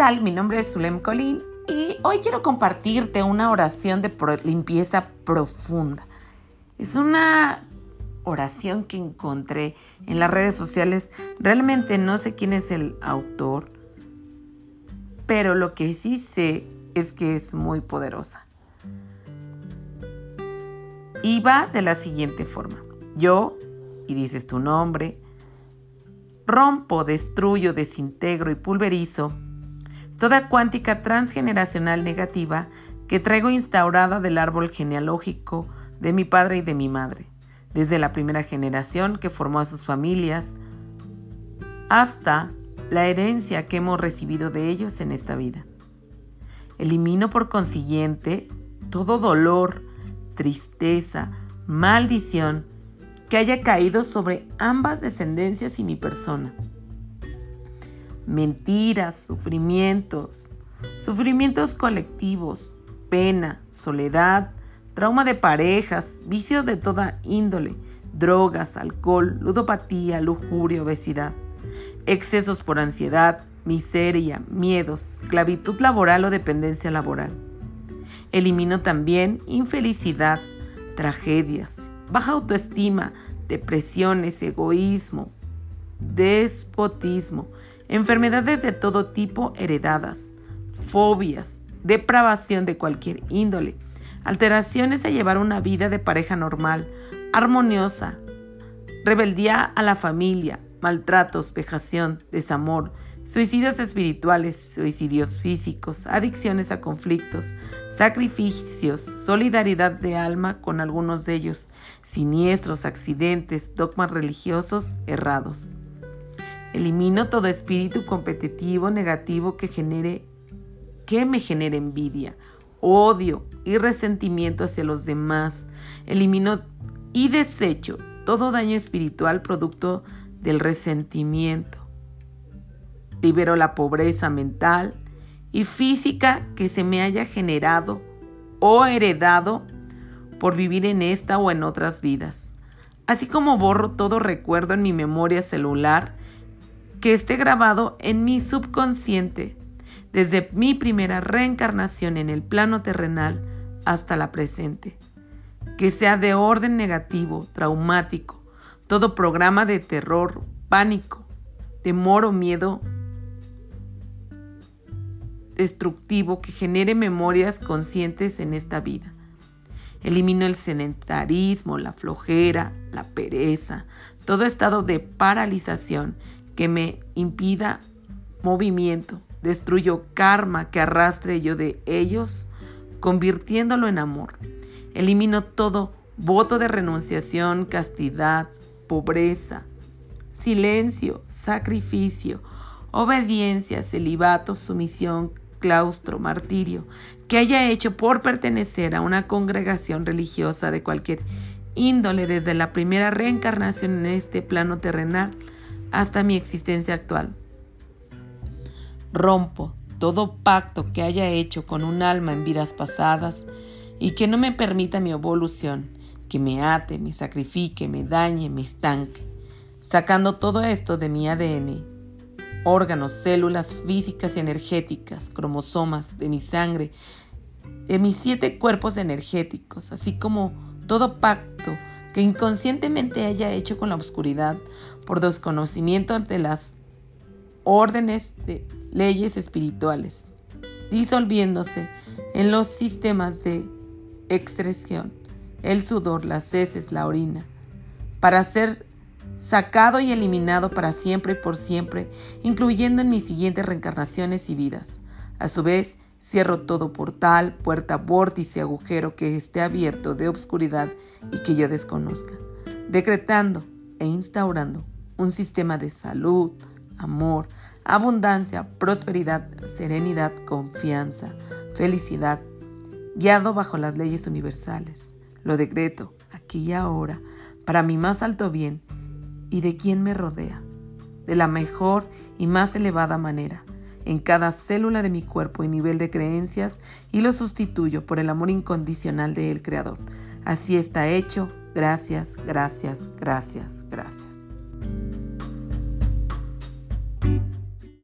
tal? Mi nombre es Zulem Colín y hoy quiero compartirte una oración de limpieza profunda. Es una oración que encontré en las redes sociales. Realmente no sé quién es el autor, pero lo que sí sé es que es muy poderosa. Y va de la siguiente forma. Yo, y dices tu nombre, rompo, destruyo, desintegro y pulverizo toda cuántica transgeneracional negativa que traigo instaurada del árbol genealógico de mi padre y de mi madre, desde la primera generación que formó a sus familias hasta la herencia que hemos recibido de ellos en esta vida. Elimino por consiguiente todo dolor, tristeza, maldición que haya caído sobre ambas descendencias y mi persona. Mentiras, sufrimientos, sufrimientos colectivos, pena, soledad, trauma de parejas, vicios de toda índole, drogas, alcohol, ludopatía, lujuria, obesidad, excesos por ansiedad, miseria, miedos, esclavitud laboral o dependencia laboral. Elimino también infelicidad, tragedias, baja autoestima, depresiones, egoísmo, despotismo, enfermedades de todo tipo heredadas, fobias, depravación de cualquier índole, alteraciones a llevar una vida de pareja normal, armoniosa, rebeldía a la familia, maltratos, vejación, desamor, suicidios espirituales, suicidios físicos, adicciones a conflictos, sacrificios, solidaridad de alma con algunos de ellos, siniestros, accidentes, dogmas religiosos errados. Elimino todo espíritu competitivo negativo que genere que me genere envidia, odio y resentimiento hacia los demás. Elimino y desecho todo daño espiritual producto del resentimiento Libero la pobreza mental y física que se me haya generado o heredado por vivir en esta o en otras vidas. Así como borro todo recuerdo en mi memoria celular que esté grabado en mi subconsciente desde mi primera reencarnación en el plano terrenal hasta la presente. Que sea de orden negativo, traumático, todo programa de terror, pánico, temor o miedo destructivo que genere memorias conscientes en esta vida. Elimino el sedentarismo, la flojera, la pereza, todo estado de paralización que me impida movimiento. Destruyo karma que arrastre yo de ellos, convirtiéndolo en amor. Elimino todo voto de renunciación, castidad, pobreza, silencio, sacrificio, obediencia, celibato, sumisión, claustro, martirio, que haya hecho por pertenecer a una congregación religiosa de cualquier índole desde la primera reencarnación en este plano terrenal hasta mi existencia actual. Rompo todo pacto que haya hecho con un alma en vidas pasadas y que no me permita mi evolución, que me ate, me sacrifique, me dañe, me estanque, sacando todo esto de mi ADN órganos, células físicas y energéticas, cromosomas de mi sangre, de mis siete cuerpos energéticos, así como todo pacto que inconscientemente haya hecho con la oscuridad por desconocimiento de las órdenes de leyes espirituales, disolviéndose en los sistemas de excreción, el sudor, las heces, la orina, para ser sacado y eliminado para siempre y por siempre, incluyendo en mis siguientes reencarnaciones y vidas. A su vez, cierro todo portal, puerta, vórtice, agujero que esté abierto de obscuridad y que yo desconozca, decretando e instaurando un sistema de salud, amor, abundancia, prosperidad, serenidad, confianza, felicidad, guiado bajo las leyes universales. Lo decreto aquí y ahora, para mi más alto bien, y de quien me rodea, de la mejor y más elevada manera, en cada célula de mi cuerpo y nivel de creencias, y lo sustituyo por el amor incondicional del Creador. Así está hecho. Gracias, gracias, gracias, gracias.